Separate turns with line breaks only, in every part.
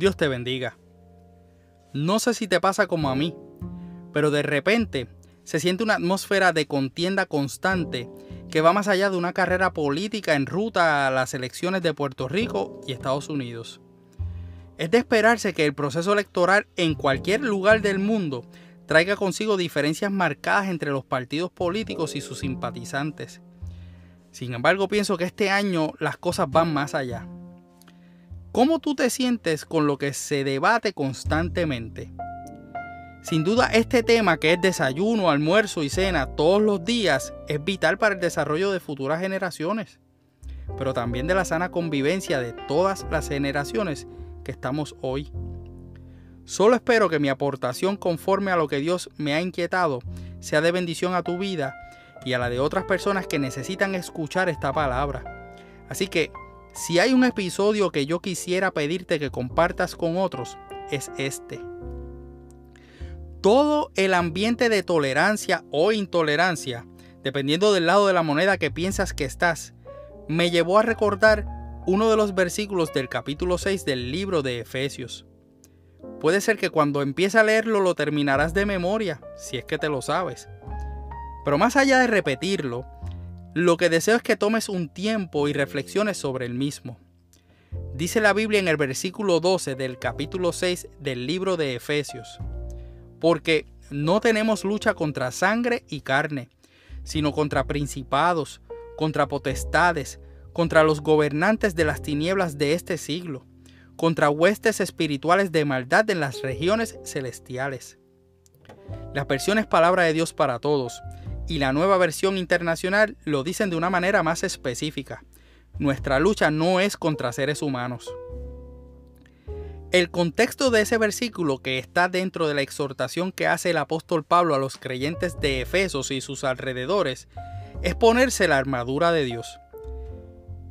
Dios te bendiga. No sé si te pasa como a mí, pero de repente se siente una atmósfera de contienda constante que va más allá de una carrera política en ruta a las elecciones de Puerto Rico y Estados Unidos. Es de esperarse que el proceso electoral en cualquier lugar del mundo traiga consigo diferencias marcadas entre los partidos políticos y sus simpatizantes. Sin embargo, pienso que este año las cosas van más allá. ¿Cómo tú te sientes con lo que se debate constantemente? Sin duda este tema que es desayuno, almuerzo y cena todos los días es vital para el desarrollo de futuras generaciones, pero también de la sana convivencia de todas las generaciones que estamos hoy. Solo espero que mi aportación conforme a lo que Dios me ha inquietado sea de bendición a tu vida y a la de otras personas que necesitan escuchar esta palabra. Así que si hay un episodio que yo quisiera pedirte que compartas con otros, es este. Todo el ambiente de tolerancia o intolerancia, dependiendo del lado de la moneda que piensas que estás, me llevó a recordar uno de los versículos del capítulo 6 del libro de Efesios. Puede ser que cuando empieces a leerlo lo terminarás de memoria, si es que te lo sabes. Pero más allá de repetirlo, lo que deseo es que tomes un tiempo y reflexiones sobre el mismo. Dice la Biblia en el versículo 12 del capítulo 6 del libro de Efesios, porque no tenemos lucha contra sangre y carne, sino contra principados, contra potestades, contra los gobernantes de las tinieblas de este siglo, contra huestes espirituales de maldad en las regiones celestiales. La versión es palabra de Dios para todos, y la nueva versión internacional lo dicen de una manera más específica. Nuestra lucha no es contra seres humanos. El contexto de ese versículo que está dentro de la exhortación que hace el apóstol Pablo a los creyentes de Efesos y sus alrededores es ponerse la armadura de Dios.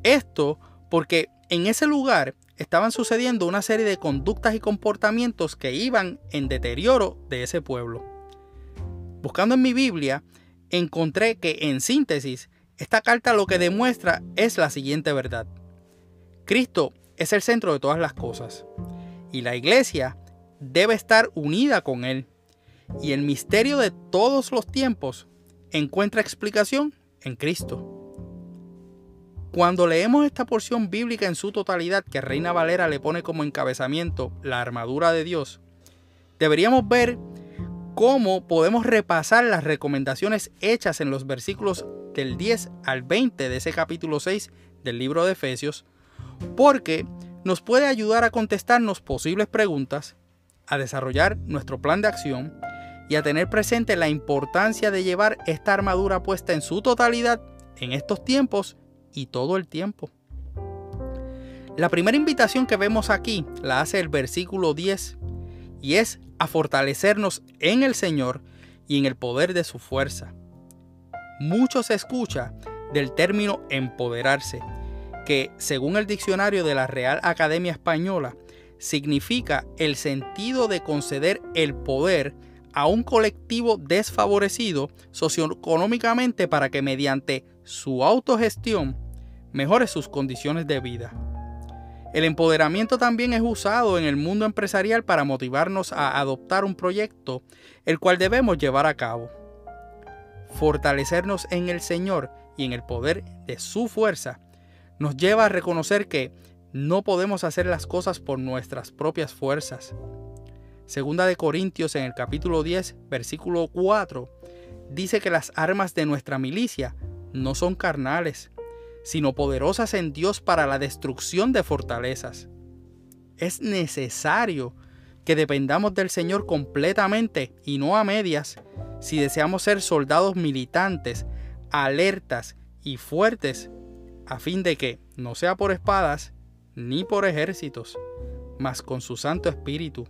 Esto porque en ese lugar estaban sucediendo una serie de conductas y comportamientos que iban en deterioro de ese pueblo. Buscando en mi Biblia, encontré que en síntesis, esta carta lo que demuestra es la siguiente verdad. Cristo es el centro de todas las cosas y la iglesia debe estar unida con Él. Y el misterio de todos los tiempos encuentra explicación en Cristo. Cuando leemos esta porción bíblica en su totalidad que Reina Valera le pone como encabezamiento la armadura de Dios, deberíamos ver cómo podemos repasar las recomendaciones hechas en los versículos del 10 al 20 de ese capítulo 6 del libro de Efesios, porque nos puede ayudar a contestarnos posibles preguntas, a desarrollar nuestro plan de acción y a tener presente la importancia de llevar esta armadura puesta en su totalidad en estos tiempos y todo el tiempo. La primera invitación que vemos aquí la hace el versículo 10 y es a fortalecernos en el Señor y en el poder de su fuerza. Mucho se escucha del término empoderarse, que según el diccionario de la Real Academia Española, significa el sentido de conceder el poder a un colectivo desfavorecido socioeconómicamente para que mediante su autogestión mejore sus condiciones de vida. El empoderamiento también es usado en el mundo empresarial para motivarnos a adoptar un proyecto el cual debemos llevar a cabo. Fortalecernos en el Señor y en el poder de su fuerza nos lleva a reconocer que no podemos hacer las cosas por nuestras propias fuerzas. Segunda de Corintios en el capítulo 10, versículo 4, dice que las armas de nuestra milicia no son carnales, sino poderosas en Dios para la destrucción de fortalezas. Es necesario que dependamos del Señor completamente y no a medias si deseamos ser soldados militantes, alertas y fuertes, a fin de que no sea por espadas ni por ejércitos, mas con su Santo Espíritu,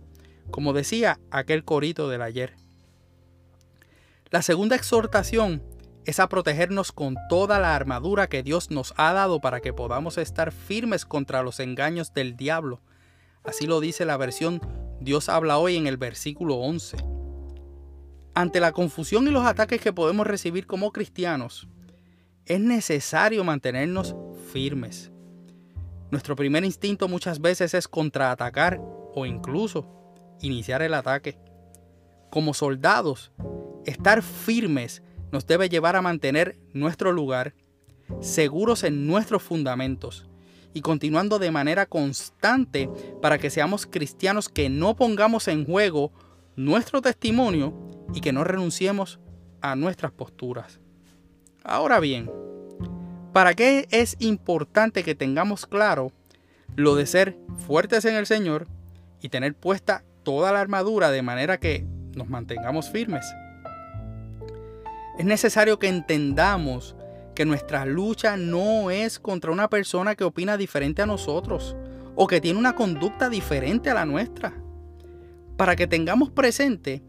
como decía aquel corito del ayer. La segunda exhortación es a protegernos con toda la armadura que Dios nos ha dado para que podamos estar firmes contra los engaños del diablo. Así lo dice la versión Dios habla hoy en el versículo 11. Ante la confusión y los ataques que podemos recibir como cristianos, es necesario mantenernos firmes. Nuestro primer instinto muchas veces es contraatacar o incluso iniciar el ataque. Como soldados, estar firmes nos debe llevar a mantener nuestro lugar, seguros en nuestros fundamentos y continuando de manera constante para que seamos cristianos que no pongamos en juego nuestro testimonio y que no renunciemos a nuestras posturas. Ahora bien, ¿para qué es importante que tengamos claro lo de ser fuertes en el Señor y tener puesta toda la armadura de manera que nos mantengamos firmes? Es necesario que entendamos que nuestra lucha no es contra una persona que opina diferente a nosotros o que tiene una conducta diferente a la nuestra. Para que tengamos presente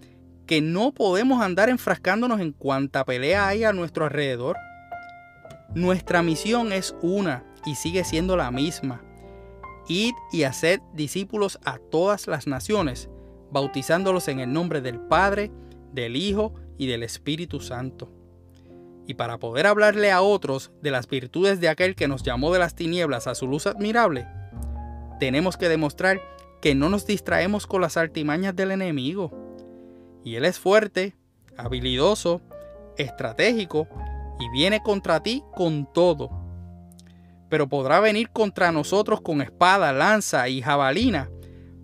que no podemos andar enfrascándonos en cuanta pelea hay a nuestro alrededor. Nuestra misión es una y sigue siendo la misma. Id y haced discípulos a todas las naciones, bautizándolos en el nombre del Padre, del Hijo y del Espíritu Santo. Y para poder hablarle a otros de las virtudes de aquel que nos llamó de las tinieblas a su luz admirable, tenemos que demostrar que no nos distraemos con las artimañas del enemigo. Y él es fuerte, habilidoso, estratégico y viene contra ti con todo. Pero podrá venir contra nosotros con espada, lanza y jabalina,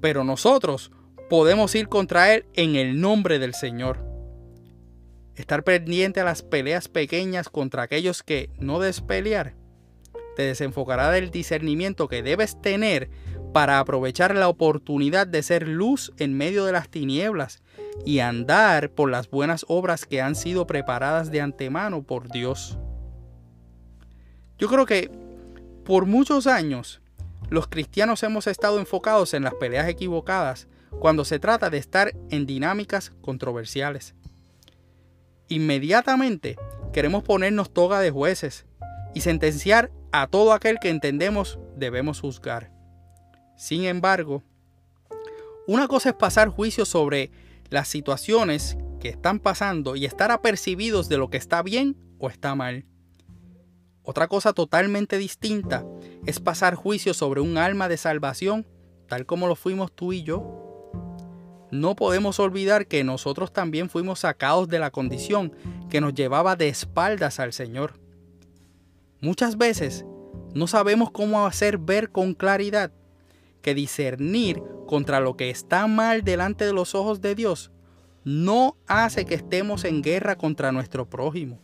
pero nosotros podemos ir contra él en el nombre del Señor. Estar pendiente a las peleas pequeñas contra aquellos que no despelear te desenfocará del discernimiento que debes tener para aprovechar la oportunidad de ser luz en medio de las tinieblas y andar por las buenas obras que han sido preparadas de antemano por Dios. Yo creo que por muchos años los cristianos hemos estado enfocados en las peleas equivocadas cuando se trata de estar en dinámicas controversiales. Inmediatamente queremos ponernos toga de jueces y sentenciar a todo aquel que entendemos debemos juzgar. Sin embargo, una cosa es pasar juicio sobre las situaciones que están pasando y estar apercibidos de lo que está bien o está mal. Otra cosa totalmente distinta es pasar juicio sobre un alma de salvación, tal como lo fuimos tú y yo no podemos olvidar que nosotros también fuimos sacados de la condición que nos llevaba de espaldas al Señor. Muchas veces no sabemos cómo hacer ver con claridad que discernir contra lo que está mal delante de los ojos de Dios no hace que estemos en guerra contra nuestro prójimo.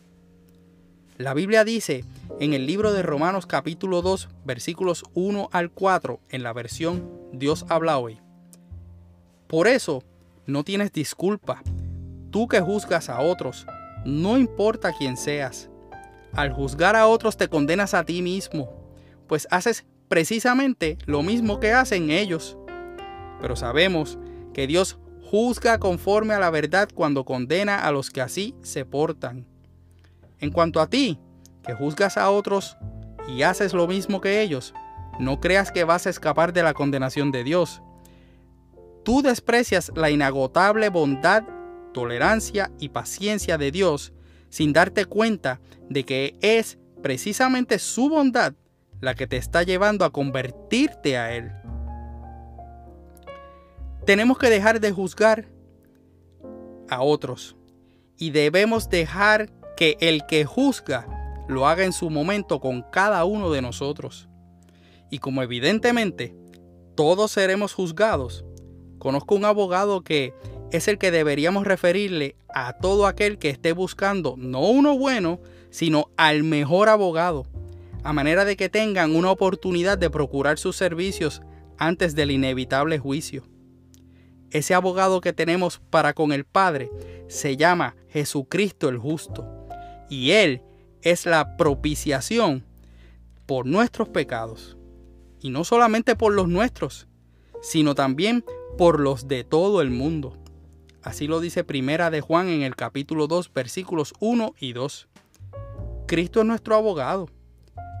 La Biblia dice en el libro de Romanos capítulo 2 versículos 1 al 4 en la versión Dios habla hoy. Por eso, no tienes disculpa. Tú que juzgas a otros, no importa quién seas. Al juzgar a otros te condenas a ti mismo, pues haces precisamente lo mismo que hacen ellos. Pero sabemos que Dios juzga conforme a la verdad cuando condena a los que así se portan. En cuanto a ti, que juzgas a otros y haces lo mismo que ellos, no creas que vas a escapar de la condenación de Dios tú desprecias la inagotable bondad, tolerancia y paciencia de Dios sin darte cuenta de que es precisamente su bondad la que te está llevando a convertirte a Él. Tenemos que dejar de juzgar a otros y debemos dejar que el que juzga lo haga en su momento con cada uno de nosotros. Y como evidentemente todos seremos juzgados, Conozco un abogado que es el que deberíamos referirle a todo aquel que esté buscando no uno bueno, sino al mejor abogado, a manera de que tengan una oportunidad de procurar sus servicios antes del inevitable juicio. Ese abogado que tenemos para con el Padre se llama Jesucristo el justo, y Él es la propiciación por nuestros pecados, y no solamente por los nuestros, sino también por los de todo el mundo. Así lo dice Primera de Juan en el capítulo 2 versículos 1 y 2. Cristo es nuestro abogado,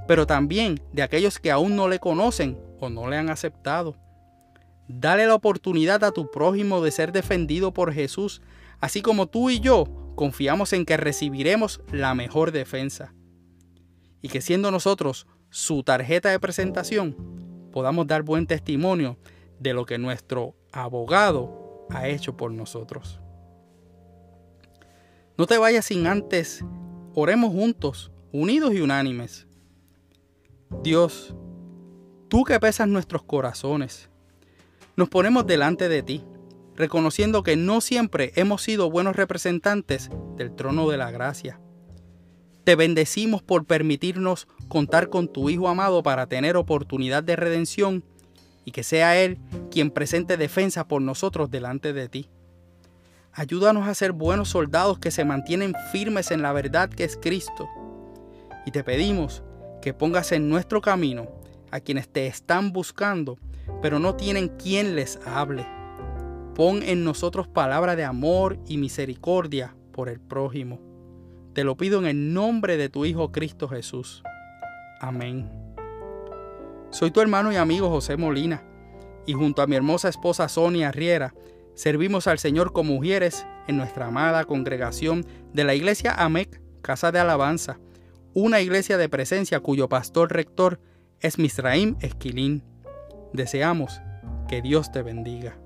pero también de aquellos que aún no le conocen o no le han aceptado. Dale la oportunidad a tu prójimo de ser defendido por Jesús, así como tú y yo confiamos en que recibiremos la mejor defensa. Y que siendo nosotros su tarjeta de presentación, podamos dar buen testimonio de lo que nuestro abogado ha hecho por nosotros. No te vayas sin antes, oremos juntos, unidos y unánimes. Dios, tú que pesas nuestros corazones, nos ponemos delante de ti, reconociendo que no siempre hemos sido buenos representantes del trono de la gracia. Te bendecimos por permitirnos contar con tu Hijo amado para tener oportunidad de redención y que sea Él quien presente defensa por nosotros delante de ti. Ayúdanos a ser buenos soldados que se mantienen firmes en la verdad que es Cristo. Y te pedimos que pongas en nuestro camino a quienes te están buscando, pero no tienen quien les hable. Pon en nosotros palabra de amor y misericordia por el prójimo. Te lo pido en el nombre de tu Hijo Cristo Jesús. Amén. Soy tu hermano y amigo José Molina, y junto a mi hermosa esposa Sonia Riera, servimos al Señor como mujeres en nuestra amada congregación de la iglesia AMEC, Casa de Alabanza, una iglesia de presencia cuyo pastor rector es Misraim Esquilín. Deseamos que Dios te bendiga.